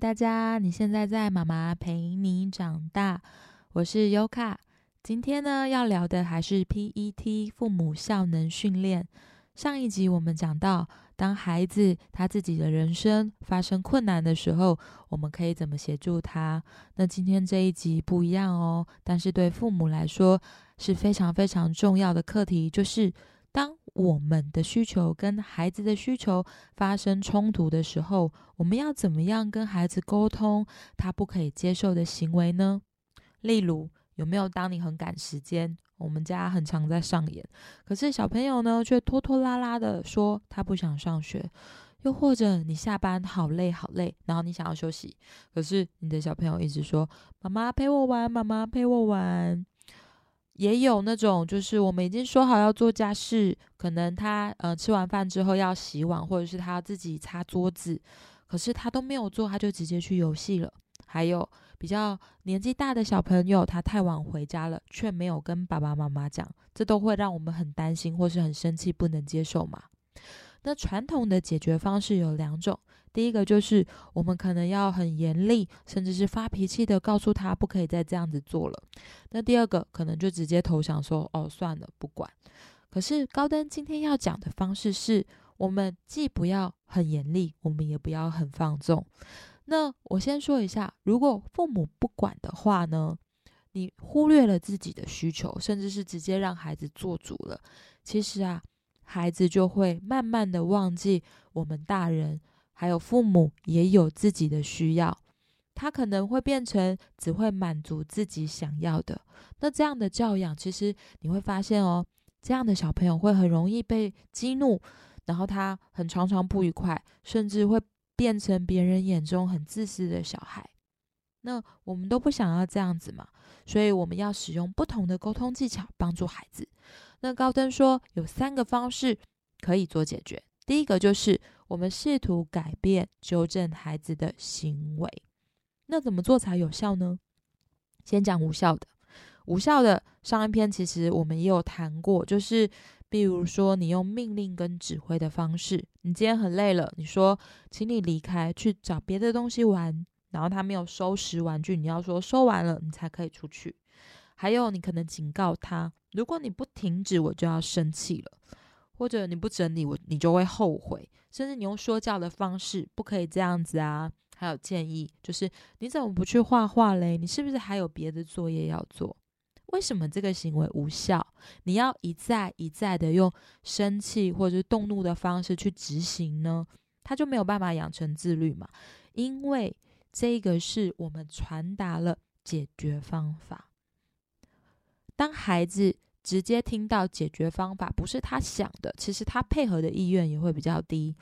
大家，你现在在妈妈陪你长大，我是优卡。今天呢，要聊的还是 PET 父母效能训练。上一集我们讲到，当孩子他自己的人生发生困难的时候，我们可以怎么协助他？那今天这一集不一样哦，但是对父母来说是非常非常重要的课题，就是当。我们的需求跟孩子的需求发生冲突的时候，我们要怎么样跟孩子沟通他不可以接受的行为呢？例如，有没有当你很赶时间，我们家很常在上演，可是小朋友呢却拖拖拉拉的说他不想上学；又或者你下班好累好累，然后你想要休息，可是你的小朋友一直说妈妈陪我玩，妈妈陪我玩。也有那种，就是我们已经说好要做家事，可能他呃吃完饭之后要洗碗，或者是他要自己擦桌子，可是他都没有做，他就直接去游戏了。还有比较年纪大的小朋友，他太晚回家了，却没有跟爸爸妈妈讲，这都会让我们很担心或是很生气，不能接受嘛。那传统的解决方式有两种。第一个就是我们可能要很严厉，甚至是发脾气的告诉他不可以再这样子做了。那第二个可能就直接投降说：“哦，算了，不管。”可是高登今天要讲的方式是，我们既不要很严厉，我们也不要很放纵。那我先说一下，如果父母不管的话呢，你忽略了自己的需求，甚至是直接让孩子做主了，其实啊，孩子就会慢慢的忘记我们大人。还有父母也有自己的需要，他可能会变成只会满足自己想要的。那这样的教养，其实你会发现哦，这样的小朋友会很容易被激怒，然后他很常常不愉快，甚至会变成别人眼中很自私的小孩。那我们都不想要这样子嘛，所以我们要使用不同的沟通技巧帮助孩子。那高登说有三个方式可以做解决，第一个就是。我们试图改变、纠正孩子的行为，那怎么做才有效呢？先讲无效的。无效的上一篇其实我们也有谈过，就是比如说你用命令跟指挥的方式，你今天很累了，你说请你离开去找别的东西玩，然后他没有收拾玩具，你要说收完了你才可以出去。还有你可能警告他，如果你不停止，我就要生气了。或者你不整理我，你就会后悔。甚至你用说教的方式，不可以这样子啊。还有建议，就是你怎么不去画画嘞？你是不是还有别的作业要做？为什么这个行为无效？你要一再一再的用生气或者是动怒的方式去执行呢？他就没有办法养成自律嘛？因为这个是我们传达了解决方法，当孩子。直接听到解决方法不是他想的，其实他配合的意愿也会比较低。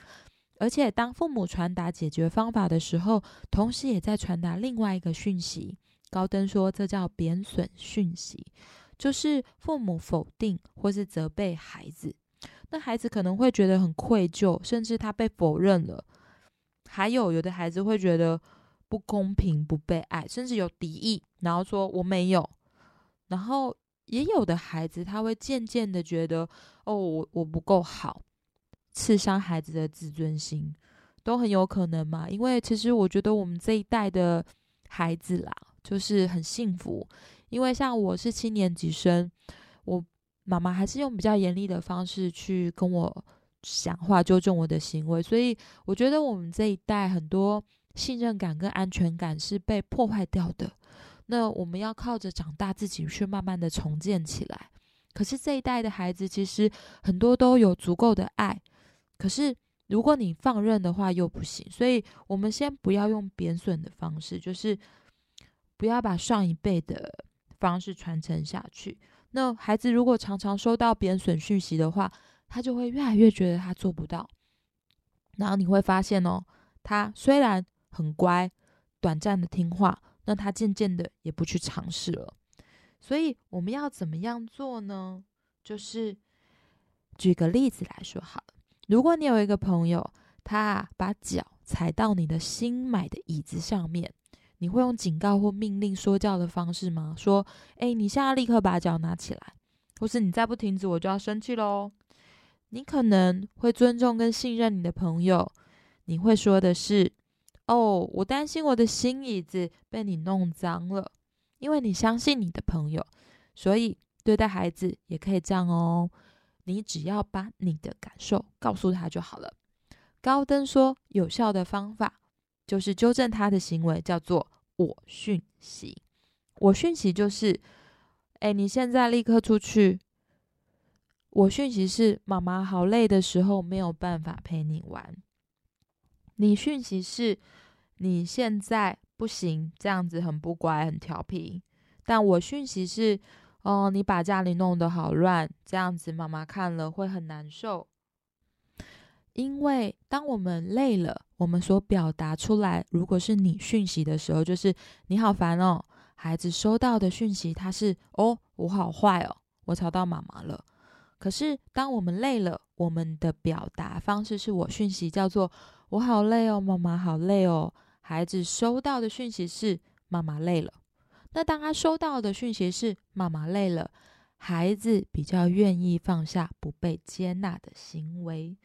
而且当父母传达解决方法的时候，同时也在传达另外一个讯息。高登说，这叫贬损讯息，就是父母否定或是责备孩子，那孩子可能会觉得很愧疚，甚至他被否认了。还有有的孩子会觉得不公平、不被爱，甚至有敌意，然后说我没有，然后。也有的孩子，他会渐渐的觉得，哦，我我不够好，刺伤孩子的自尊心，都很有可能嘛。因为其实我觉得我们这一代的孩子啦，就是很幸福，因为像我是七年级生，我妈妈还是用比较严厉的方式去跟我讲话，纠正我的行为，所以我觉得我们这一代很多信任感跟安全感是被破坏掉的。那我们要靠着长大自己去慢慢的重建起来。可是这一代的孩子其实很多都有足够的爱，可是如果你放任的话又不行。所以我们先不要用贬损的方式，就是不要把上一辈的方式传承下去。那孩子如果常常收到贬损讯息的话，他就会越来越觉得他做不到。然后你会发现哦，他虽然很乖，短暂的听话。那他渐渐的也不去尝试了，所以我们要怎么样做呢？就是举个例子来说好了，如果你有一个朋友，他把脚踩到你的新买的椅子上面，你会用警告或命令说教的方式吗？说，哎，你现在立刻把脚拿起来，或是你再不停止，我就要生气喽。你可能会尊重跟信任你的朋友，你会说的是。哦，我担心我的新椅子被你弄脏了，因为你相信你的朋友，所以对待孩子也可以这样哦。你只要把你的感受告诉他就好了。高登说，有效的方法就是纠正他的行为，叫做我讯息。我讯息就是，哎，你现在立刻出去。我讯息是妈妈好累的时候没有办法陪你玩。你讯息是你现在不行，这样子很不乖很调皮。但我讯息是，哦，你把家里弄得好乱，这样子妈妈看了会很难受。因为当我们累了，我们所表达出来，如果是你讯息的时候，就是你好烦哦。孩子收到的讯息，他是哦，我好坏哦，我吵到妈妈了。可是，当我们累了，我们的表达方式是我讯息叫做“我好累哦，妈妈好累哦”。孩子收到的讯息是“妈妈累了”。那当他收到的讯息是“妈妈累了”，孩子比较愿意放下不被接纳的行为。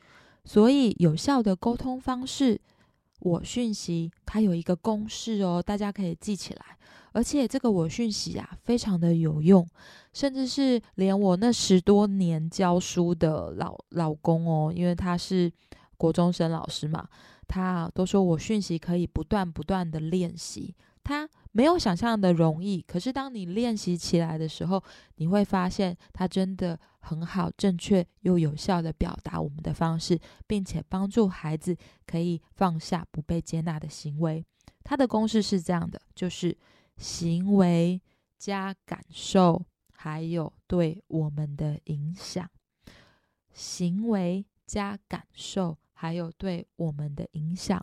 所以，有效的沟通方式，我讯息它有一个公式哦，大家可以记起来。而且这个我讯息啊，非常的有用，甚至是连我那十多年教书的老老公哦，因为他是国中生老师嘛，他都说我讯息可以不断不断的练习，他没有想象的容易，可是当你练习起来的时候，你会发现他真的很好，正确又有效的表达我们的方式，并且帮助孩子可以放下不被接纳的行为。他的公式是这样的，就是。行为加感受，还有对我们的影响。行为加感受，还有对我们的影响。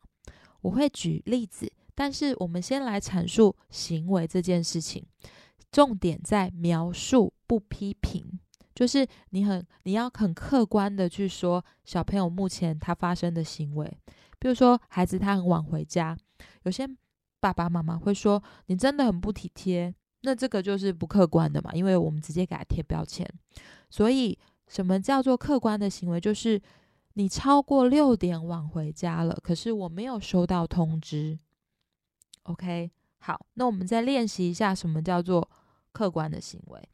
我会举例子，但是我们先来阐述行为这件事情。重点在描述，不批评。就是你很，你要很客观的去说小朋友目前他发生的行为。比如说，孩子他很晚回家，有些。爸爸妈妈会说你真的很不体贴，那这个就是不客观的嘛，因为我们直接给他贴标签。所以，什么叫做客观的行为？就是你超过六点晚回家了，可是我没有收到通知。OK，好，那我们再练习一下什么叫做客观的行为。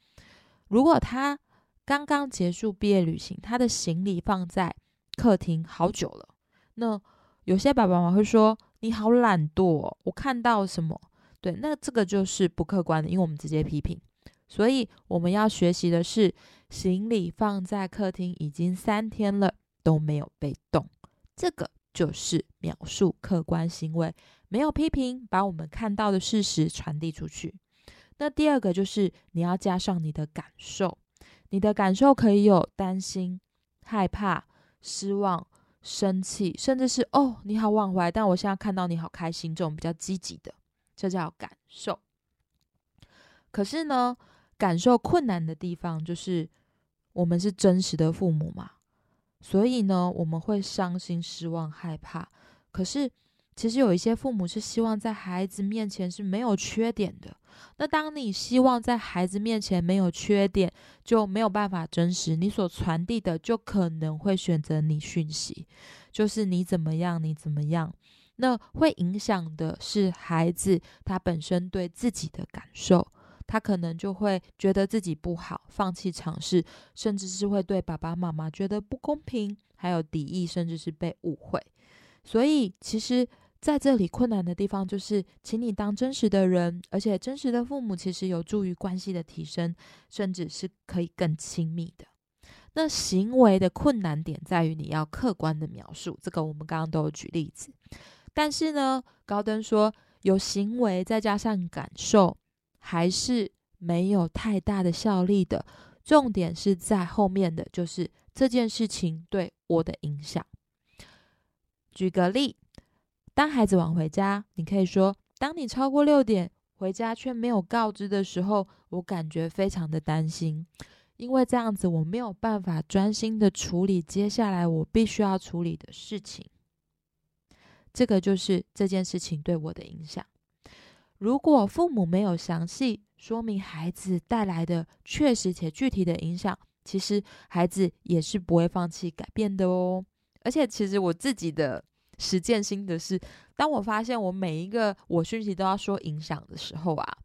如果他刚刚结束毕业旅行，他的行李放在客厅好久了，那有些爸爸妈妈会说。你好懒惰，我看到什么？对，那这个就是不客观的，因为我们直接批评。所以我们要学习的是，行李放在客厅已经三天了都没有被动，这个就是描述客观行为，没有批评，把我们看到的事实传递出去。那第二个就是你要加上你的感受，你的感受可以有担心、害怕、失望。生气，甚至是哦，你好忘怀，但我现在看到你好开心，这种比较积极的，这叫感受。可是呢，感受困难的地方就是我们是真实的父母嘛，所以呢，我们会伤心、失望、害怕。可是。其实有一些父母是希望在孩子面前是没有缺点的。那当你希望在孩子面前没有缺点，就没有办法真实。你所传递的就可能会选择你讯息，就是你怎么样，你怎么样。那会影响的是孩子他本身对自己的感受，他可能就会觉得自己不好，放弃尝试，甚至是会对爸爸妈妈觉得不公平，还有敌意，甚至是被误会。所以其实。在这里困难的地方就是，请你当真实的人，而且真实的父母其实有助于关系的提升，甚至是可以更亲密的。那行为的困难点在于你要客观的描述，这个我们刚刚都有举例子。但是呢，高登说有行为再加上感受，还是没有太大的效力的。重点是在后面的就是这件事情对我的影响。举个例。当孩子晚回家，你可以说：“当你超过六点回家却没有告知的时候，我感觉非常的担心，因为这样子我没有办法专心的处理接下来我必须要处理的事情。这个就是这件事情对我的影响。如果父母没有详细说明孩子带来的确实且具体的影响，其实孩子也是不会放弃改变的哦。而且，其实我自己的。实践心得是，当我发现我每一个我讯息都要说影响的时候啊，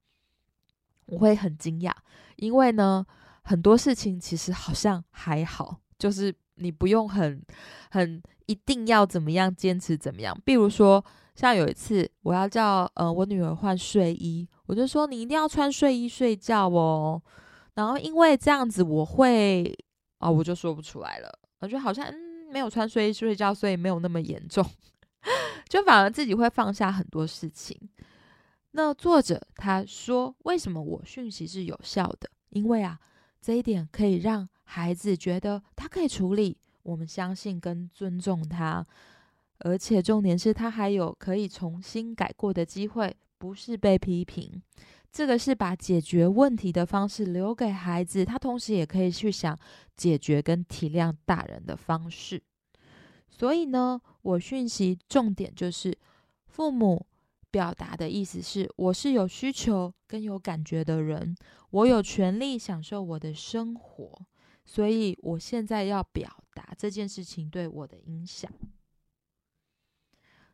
我会很惊讶，因为呢，很多事情其实好像还好，就是你不用很很一定要怎么样坚持怎么样。比如说，像有一次我要叫呃我女儿换睡衣，我就说你一定要穿睡衣睡觉哦。然后因为这样子我会啊，我就说不出来了，我觉得好像嗯没有穿睡衣睡觉，所以没有那么严重，就反而自己会放下很多事情。那作者他说，为什么我讯息是有效的？因为啊，这一点可以让孩子觉得他可以处理，我们相信跟尊重他，而且重点是他还有可以重新改过的机会，不是被批评。这个是把解决问题的方式留给孩子，他同时也可以去想解决跟体谅大人的方式。所以呢，我讯息重点就是父母。表达的意思是，我是有需求跟有感觉的人，我有权利享受我的生活，所以我现在要表达这件事情对我的影响。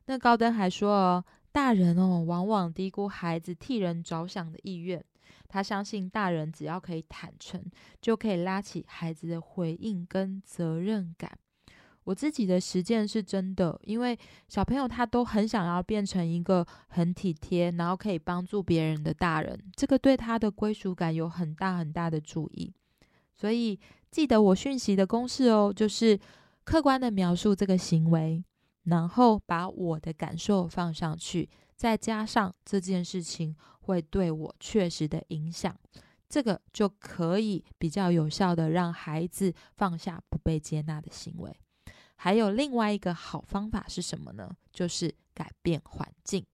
那高登还说哦，大人哦，往往低估孩子替人着想的意愿，他相信大人只要可以坦诚，就可以拉起孩子的回应跟责任感。我自己的实践是真的，因为小朋友他都很想要变成一个很体贴，然后可以帮助别人的大人，这个对他的归属感有很大很大的注意。所以记得我讯息的公式哦，就是客观的描述这个行为，然后把我的感受放上去，再加上这件事情会对我确实的影响，这个就可以比较有效的让孩子放下不被接纳的行为。还有另外一个好方法是什么呢？就是改变环境。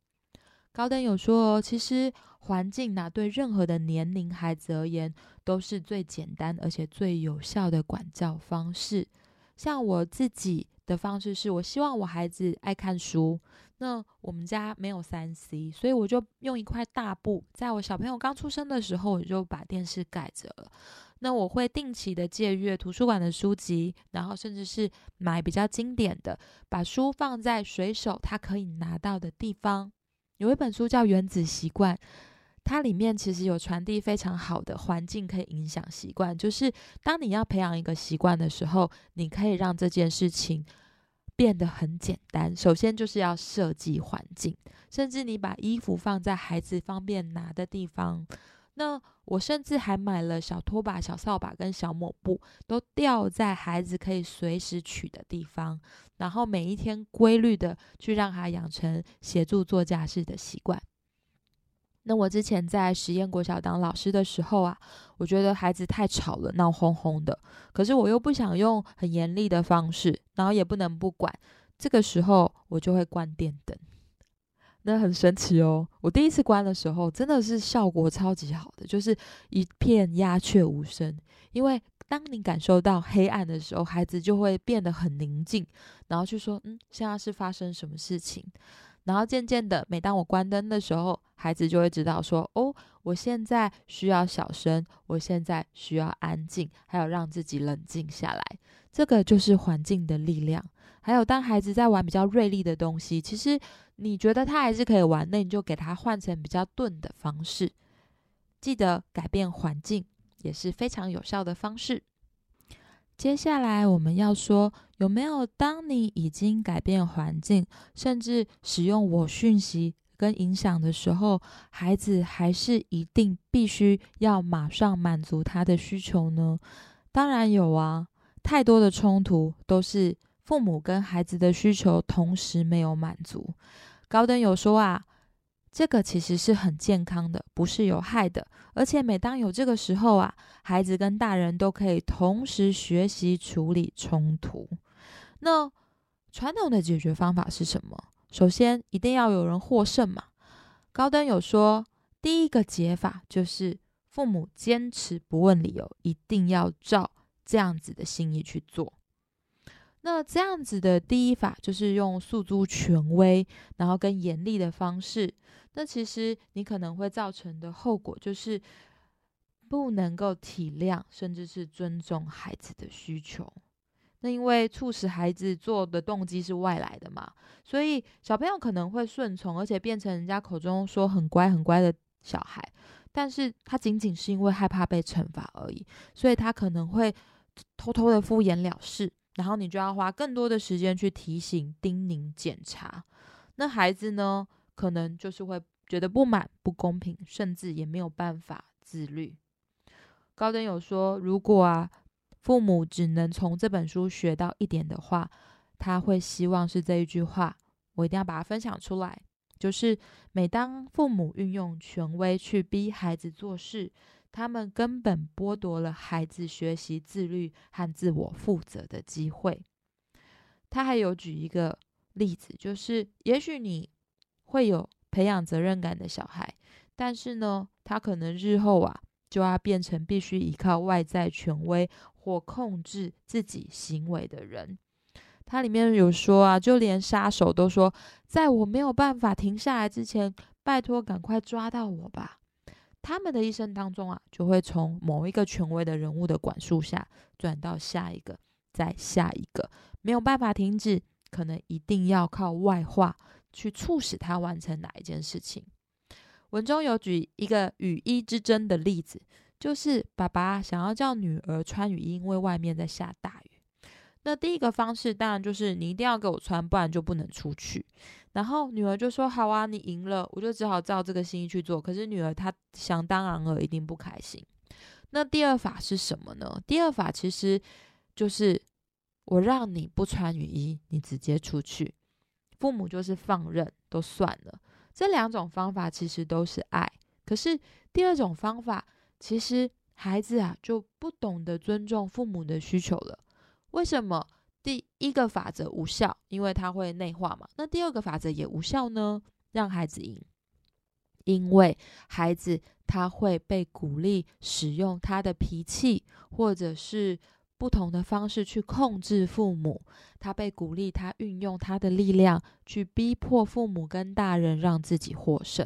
高登有说哦，其实环境呢，对任何的年龄孩子而言，都是最简单而且最有效的管教方式。像我自己的方式是，我希望我孩子爱看书。那我们家没有三 C，所以我就用一块大布，在我小朋友刚出生的时候，我就把电视盖着了。那我会定期的借阅图书馆的书籍，然后甚至是买比较经典的，把书放在随手他可以拿到的地方。有一本书叫《原子习惯》，它里面其实有传递非常好的环境可以影响习惯，就是当你要培养一个习惯的时候，你可以让这件事情变得很简单。首先就是要设计环境，甚至你把衣服放在孩子方便拿的地方。那我甚至还买了小拖把、小扫把跟小抹布，都吊在孩子可以随时取的地方，然后每一天规律的去让他养成协助做家事的习惯。那我之前在实验国小当老师的时候啊，我觉得孩子太吵了，闹哄哄的，可是我又不想用很严厉的方式，然后也不能不管，这个时候我就会关电灯。那很神奇哦！我第一次关的时候，真的是效果超级好的，就是一片鸦雀无声。因为当你感受到黑暗的时候，孩子就会变得很宁静，然后去说：“嗯，现在是发生什么事情？”然后渐渐的，每当我关灯的时候，孩子就会知道说：“哦，我现在需要小声，我现在需要安静，还有让自己冷静下来。”这个就是环境的力量。还有，当孩子在玩比较锐利的东西，其实。你觉得他还是可以玩，那你就给他换成比较钝的方式。记得改变环境也是非常有效的方式。接下来我们要说，有没有当你已经改变环境，甚至使用我讯息跟影响的时候，孩子还是一定必须要马上满足他的需求呢？当然有啊，太多的冲突都是。父母跟孩子的需求同时没有满足，高登有说啊，这个其实是很健康的，不是有害的。而且每当有这个时候啊，孩子跟大人都可以同时学习处理冲突。那传统的解决方法是什么？首先一定要有人获胜嘛。高登有说，第一个解法就是父母坚持不问理由，一定要照这样子的心意去做。那这样子的第一法就是用诉诸权威，然后跟严厉的方式。那其实你可能会造成的后果就是不能够体谅，甚至是尊重孩子的需求。那因为促使孩子做的动机是外来的嘛，所以小朋友可能会顺从，而且变成人家口中说很乖很乖的小孩，但是他仅仅是因为害怕被惩罚而已，所以他可能会偷偷的敷衍了事，然后你就要花更多的时间去提醒、叮咛、检查。那孩子呢，可能就是会觉得不满、不公平，甚至也没有办法自律。高登有说，如果啊，父母只能从这本书学到一点的话，他会希望是这一句话，我一定要把它分享出来。就是每当父母运用权威去逼孩子做事，他们根本剥夺了孩子学习自律和自我负责的机会。他还有举一个例子，就是也许你会有培养责任感的小孩，但是呢，他可能日后啊。就要变成必须依靠外在权威或控制自己行为的人。它里面有说啊，就连杀手都说，在我没有办法停下来之前，拜托赶快抓到我吧。他们的一生当中啊，就会从某一个权威的人物的管束下，转到下一个，再下一个，没有办法停止，可能一定要靠外化去促使他完成哪一件事情。文中有举一个雨衣之争的例子，就是爸爸想要叫女儿穿雨衣，因为外面在下大雨。那第一个方式当然就是你一定要给我穿，不然就不能出去。然后女儿就说：“好啊，你赢了，我就只好照这个心意去做。”可是女儿她想当然了，一定不开心。那第二法是什么呢？第二法其实就是我让你不穿雨衣，你直接出去，父母就是放任都算了。这两种方法其实都是爱，可是第二种方法，其实孩子啊就不懂得尊重父母的需求了。为什么第一个法则无效？因为它会内化嘛。那第二个法则也无效呢？让孩子赢，因为孩子他会被鼓励使用他的脾气，或者是。不同的方式去控制父母，他被鼓励，他运用他的力量去逼迫父母跟大人，让自己获胜。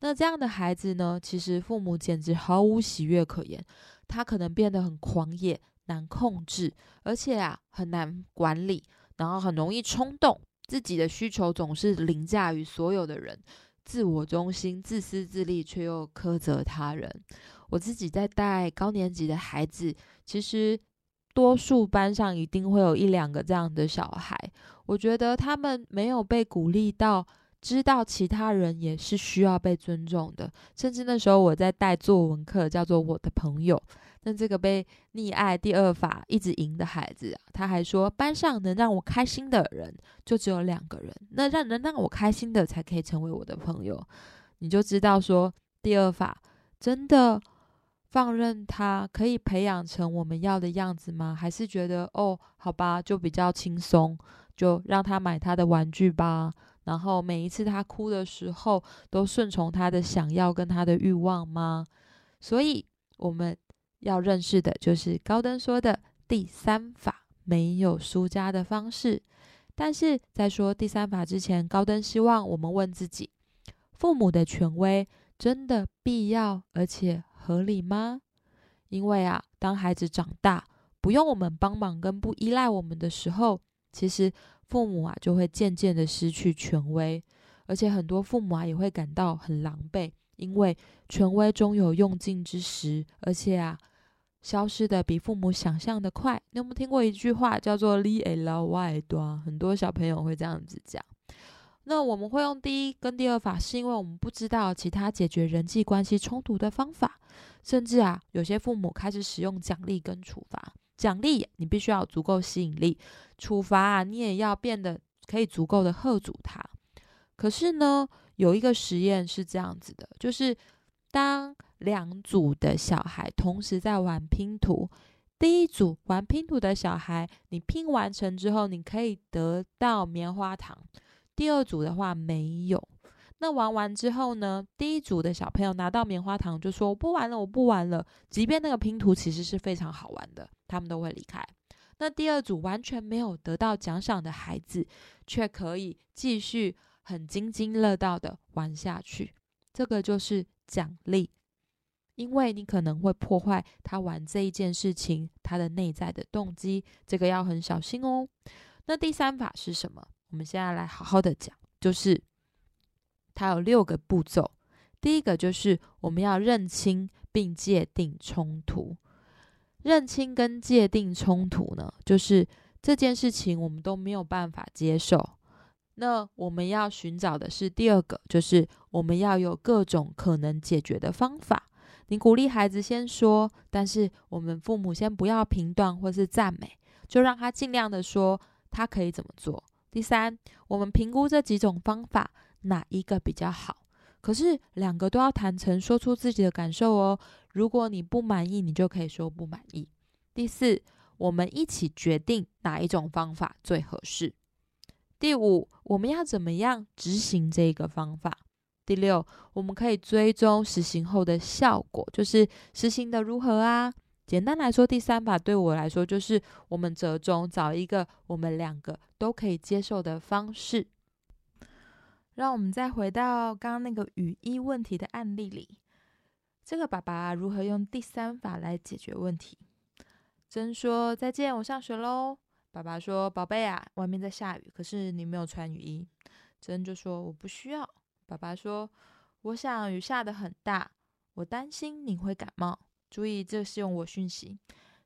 那这样的孩子呢？其实父母简直毫无喜悦可言，他可能变得很狂野、难控制，而且啊很难管理，然后很容易冲动，自己的需求总是凌驾于所有的人，自我中心、自私自利，却又苛责他人。我自己在带高年级的孩子，其实。多数班上一定会有一两个这样的小孩，我觉得他们没有被鼓励到，知道其他人也是需要被尊重的。甚至那时候我在带作文课，叫做我的朋友。那这个被溺爱第二法一直赢的孩子，他还说班上能让我开心的人就只有两个人，那让能让我开心的才可以成为我的朋友。你就知道说第二法真的。放任他可以培养成我们要的样子吗？还是觉得哦，好吧，就比较轻松，就让他买他的玩具吧。然后每一次他哭的时候，都顺从他的想要跟他的欲望吗？所以我们要认识的就是高登说的第三法，没有输家的方式。但是在说第三法之前，高登希望我们问自己：父母的权威真的必要，而且。合理吗？因为啊，当孩子长大不用我们帮忙跟不依赖我们的时候，其实父母啊就会渐渐的失去权威，而且很多父母啊也会感到很狼狈，因为权威终有用尽之时，而且啊消失的比父母想象的快。你有没有听过一句话叫做 “li a l y 多”？很多小朋友会这样子讲。那我们会用第一跟第二法，是因为我们不知道其他解决人际关系冲突的方法，甚至啊，有些父母开始使用奖励跟处罚。奖励你必须要足够吸引力，处罚啊，你也要变得可以足够的喝阻他。可是呢，有一个实验是这样子的，就是当两组的小孩同时在玩拼图，第一组玩拼图的小孩，你拼完成之后，你可以得到棉花糖。第二组的话没有，那玩完之后呢？第一组的小朋友拿到棉花糖就说：“我不玩了，我不玩了。”即便那个拼图其实是非常好玩的，他们都会离开。那第二组完全没有得到奖赏的孩子，却可以继续很津津乐道的玩下去。这个就是奖励。因为你可能会破坏他玩这一件事情他的内在的动机，这个要很小心哦。那第三法是什么？我们现在来好好的讲，就是它有六个步骤。第一个就是我们要认清并界定冲突。认清跟界定冲突呢，就是这件事情我们都没有办法接受。那我们要寻找的是第二个，就是我们要有各种可能解决的方法。你鼓励孩子先说，但是我们父母先不要评断或是赞美，就让他尽量的说他可以怎么做。第三，我们评估这几种方法哪一个比较好，可是两个都要坦诚说出自己的感受哦。如果你不满意，你就可以说不满意。第四，我们一起决定哪一种方法最合适。第五，我们要怎么样执行这个方法？第六，我们可以追踪实行后的效果，就是实行的如何啊？简单来说，第三法对我来说就是我们折中找一个我们两个都可以接受的方式。让我们再回到刚刚那个雨衣问题的案例里。这个爸爸如何用第三法来解决问题？真说再见，我上学喽。爸爸说：“宝贝啊，外面在下雨，可是你没有穿雨衣。”真就说：“我不需要。”爸爸说：“我想雨下的很大，我担心你会感冒。”注意，这是用我讯息。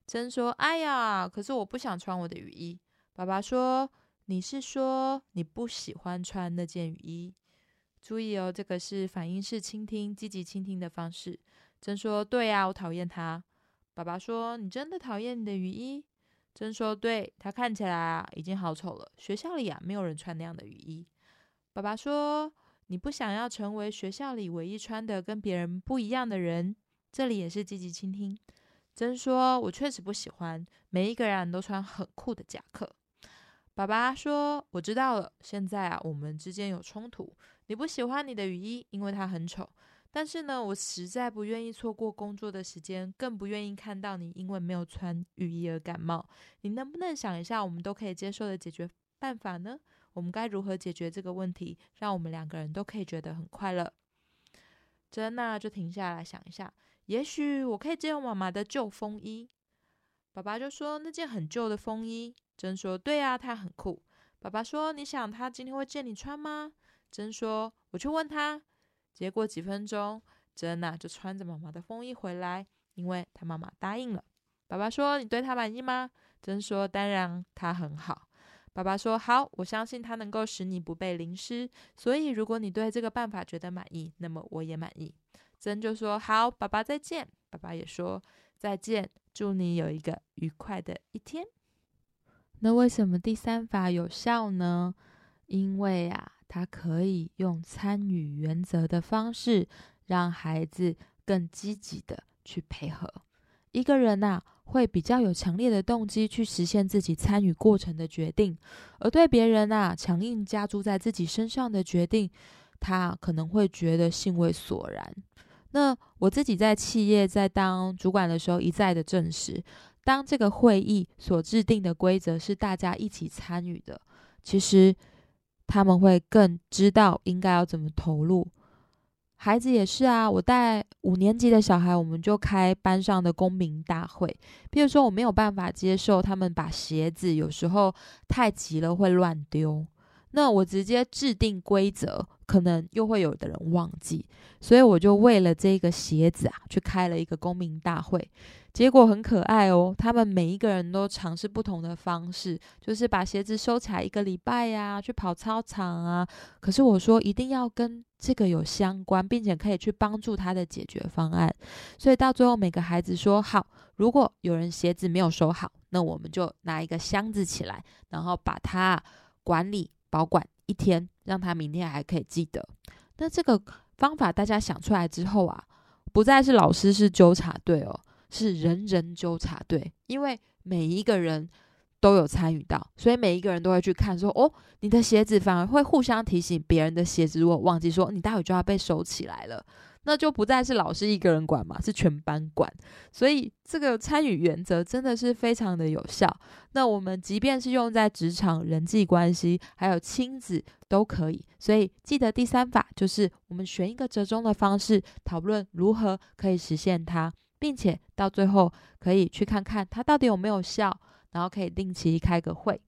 真说：“哎呀，可是我不想穿我的雨衣。”爸爸说：“你是说你不喜欢穿那件雨衣？”注意哦，这个是反应式倾听，积极倾听的方式。真说：“对呀，我讨厌它。”爸爸说：“你真的讨厌你的雨衣？”真说：“对，它看起来啊，已经好丑了。学校里啊，没有人穿那样的雨衣。”爸爸说：“你不想要成为学校里唯一穿的跟别人不一样的人？”这里也是积极倾听。真说：“我确实不喜欢每一个人都穿很酷的夹克。”爸爸说：“我知道了，现在啊，我们之间有冲突。”你不喜欢你的雨衣，因为它很丑。但是呢，我实在不愿意错过工作的时间，更不愿意看到你因为没有穿雨衣而感冒。你能不能想一下，我们都可以接受的解决办法呢？我们该如何解决这个问题，让我们两个人都可以觉得很快乐？珍娜就停下来想一下，也许我可以借用妈妈的旧风衣。爸爸就说那件很旧的风衣。珍说对啊，它很酷。爸爸说你想他今天会借你穿吗？真说：“我去问他。”结果几分钟，真娜就穿着妈妈的风衣回来，因为她妈妈答应了。爸爸说：“你对他满意吗？”真说：“当然，他很好。”爸爸说：“好，我相信它能够使你不被淋湿。所以，如果你对这个办法觉得满意，那么我也满意。”真就说：“好，爸爸再见。”爸爸也说：“再见，祝你有一个愉快的一天。”那为什么第三法有效呢？因为啊。他可以用参与原则的方式，让孩子更积极的去配合。一个人呐，会比较有强烈的动机去实现自己参与过程的决定，而对别人呐强硬加注在自己身上的决定，他可能会觉得兴味索然。那我自己在企业在当主管的时候，一再的证实，当这个会议所制定的规则是大家一起参与的，其实。他们会更知道应该要怎么投入。孩子也是啊，我带五年级的小孩，我们就开班上的公民大会。比如说，我没有办法接受他们把鞋子有时候太急了会乱丢，那我直接制定规则，可能又会有的人忘记，所以我就为了这个鞋子啊，去开了一个公民大会。结果很可爱哦，他们每一个人都尝试不同的方式，就是把鞋子收起来一个礼拜呀，去跑操场啊。可是我说一定要跟这个有相关，并且可以去帮助他的解决方案。所以到最后，每个孩子说好，如果有人鞋子没有收好，那我们就拿一个箱子起来，然后把它管理保管一天，让他明天还可以记得。那这个方法大家想出来之后啊，不再是老师是纠察队哦。是人人纠察队，因为每一个人都有参与到，所以每一个人都会去看，说哦，你的鞋子反而会互相提醒别人的鞋子，如果忘记说，你待会就要被收起来了。那就不再是老师一个人管嘛，是全班管。所以这个参与原则真的是非常的有效。那我们即便是用在职场、人际关系，还有亲子都可以。所以记得第三法就是我们选一个折中的方式，讨论如何可以实现它，并且到最后可以去看看它到底有没有效，然后可以定期开个会。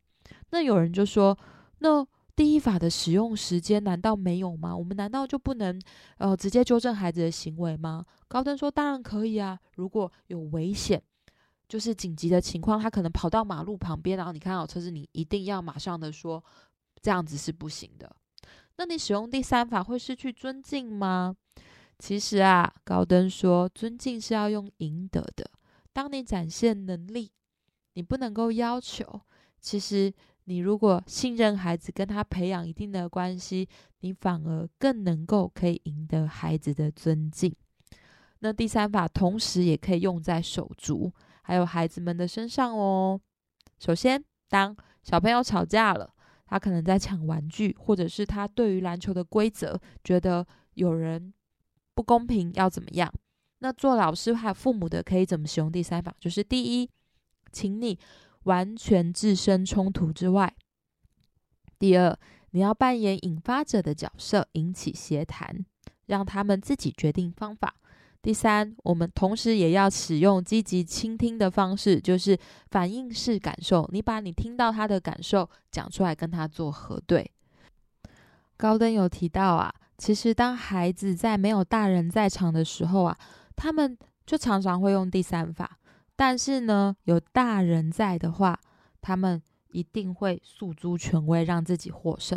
那有人就说，那。第一法的使用时间难道没有吗？我们难道就不能呃直接纠正孩子的行为吗？高登说：“当然可以啊，如果有危险，就是紧急的情况，他可能跑到马路旁边，然后你看到车子，你一定要马上的说，这样子是不行的。那你使用第三法会失去尊敬吗？其实啊，高登说，尊敬是要用赢得的。当你展现能力，你不能够要求。其实。”你如果信任孩子，跟他培养一定的关系，你反而更能够可以赢得孩子的尊敬。那第三法同时也可以用在手足还有孩子们的身上哦。首先，当小朋友吵架了，他可能在抢玩具，或者是他对于篮球的规则觉得有人不公平，要怎么样？那做老师还有父母的可以怎么使用第三法？就是第一，请你。完全置身冲突之外。第二，你要扮演引发者的角色，引起协谈，让他们自己决定方法。第三，我们同时也要使用积极倾听的方式，就是反应式感受。你把你听到他的感受讲出来，跟他做核对。高登有提到啊，其实当孩子在没有大人在场的时候啊，他们就常常会用第三法。但是呢，有大人在的话，他们一定会诉诸权威，让自己获胜。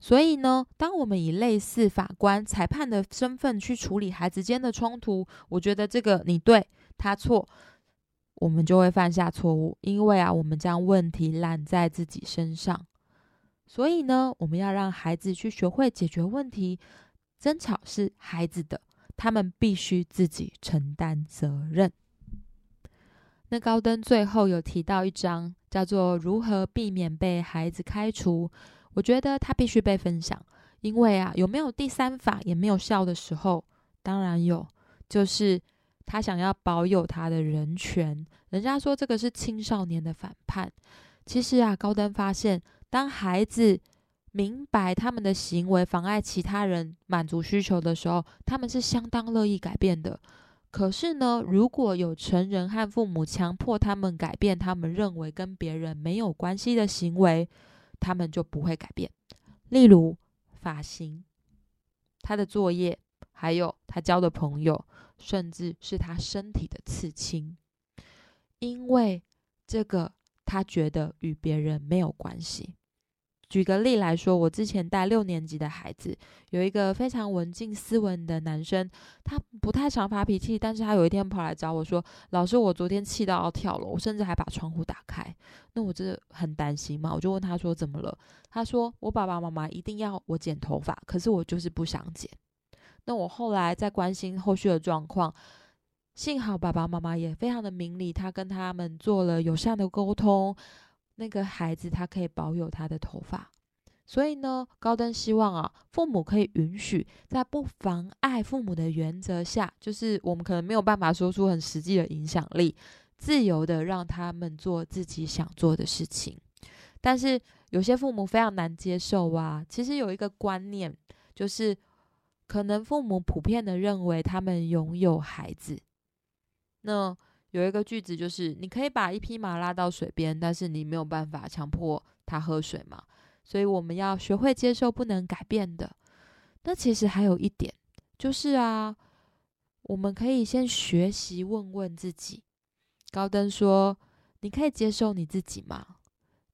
所以呢，当我们以类似法官、裁判的身份去处理孩子间的冲突，我觉得这个你对他错，我们就会犯下错误，因为啊，我们将问题揽在自己身上。所以呢，我们要让孩子去学会解决问题。争吵是孩子的，他们必须自己承担责任。那高登最后有提到一章，叫做“如何避免被孩子开除”。我觉得他必须被分享，因为啊，有没有第三法也没有效的时候，当然有，就是他想要保有他的人权。人家说这个是青少年的反叛，其实啊，高登发现，当孩子明白他们的行为妨碍其他人满足需求的时候，他们是相当乐意改变的。可是呢，如果有成人和父母强迫他们改变他们认为跟别人没有关系的行为，他们就不会改变。例如发型、他的作业，还有他交的朋友，甚至是他身体的刺青，因为这个他觉得与别人没有关系。举个例来说，我之前带六年级的孩子，有一个非常文静斯文的男生，他不太常发脾气，但是他有一天跑来找我说：“老师，我昨天气到要跳楼，我甚至还把窗户打开。”那我真的很担心嘛，我就问他说：“怎么了？”他说：“我爸爸妈妈一定要我剪头发，可是我就是不想剪。”那我后来在关心后续的状况，幸好爸爸妈妈也非常的明理，他跟他们做了友善的沟通。那个孩子他可以保有他的头发，所以呢，高登希望啊，父母可以允许在不妨碍父母的原则下，就是我们可能没有办法说出很实际的影响力，自由的让他们做自己想做的事情。但是有些父母非常难接受啊。其实有一个观念，就是可能父母普遍的认为他们拥有孩子，那。有一个句子就是，你可以把一匹马拉到水边，但是你没有办法强迫它喝水嘛。所以我们要学会接受不能改变的。那其实还有一点，就是啊，我们可以先学习问问自己。高登说：“你可以接受你自己吗？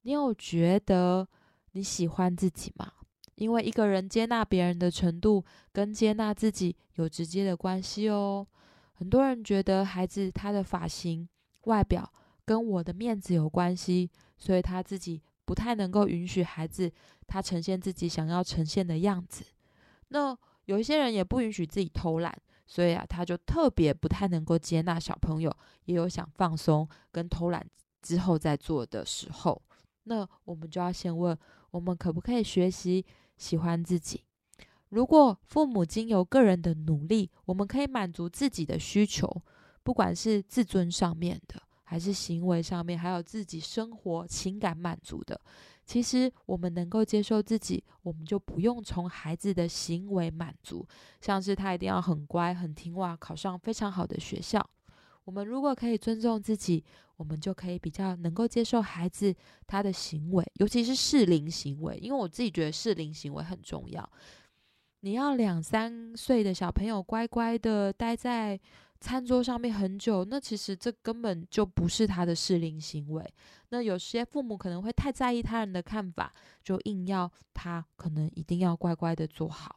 你有觉得你喜欢自己吗？因为一个人接纳别人的程度，跟接纳自己有直接的关系哦。”很多人觉得孩子他的发型、外表跟我的面子有关系，所以他自己不太能够允许孩子他呈现自己想要呈现的样子。那有一些人也不允许自己偷懒，所以啊，他就特别不太能够接纳小朋友也有想放松跟偷懒之后再做的时候。那我们就要先问，我们可不可以学习喜欢自己？如果父母经由个人的努力，我们可以满足自己的需求，不管是自尊上面的，还是行为上面，还有自己生活情感满足的，其实我们能够接受自己，我们就不用从孩子的行为满足，像是他一定要很乖、很听话，考上非常好的学校。我们如果可以尊重自己，我们就可以比较能够接受孩子他的行为，尤其是适龄行为，因为我自己觉得适龄行为很重要。你要两三岁的小朋友乖乖的待在餐桌上面很久，那其实这根本就不是他的适龄行为。那有些父母可能会太在意他人的看法，就硬要他可能一定要乖乖的做好。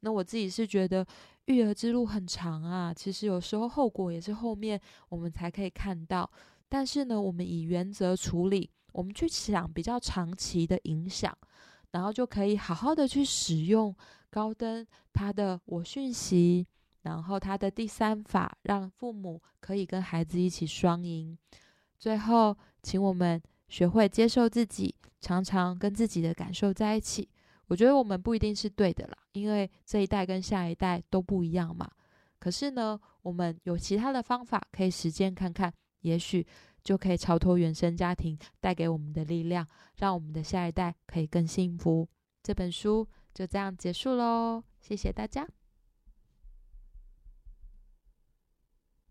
那我自己是觉得育儿之路很长啊，其实有时候后果也是后面我们才可以看到。但是呢，我们以原则处理，我们去想比较长期的影响，然后就可以好好的去使用高登他的我讯息，然后他的第三法，让父母可以跟孩子一起双赢。最后，请我们学会接受自己，常常跟自己的感受在一起。我觉得我们不一定是对的啦，因为这一代跟下一代都不一样嘛。可是呢，我们有其他的方法可以实践看看，也许就可以超脱原生家庭带给我们的力量，让我们的下一代可以更幸福。这本书就这样结束喽，谢谢大家。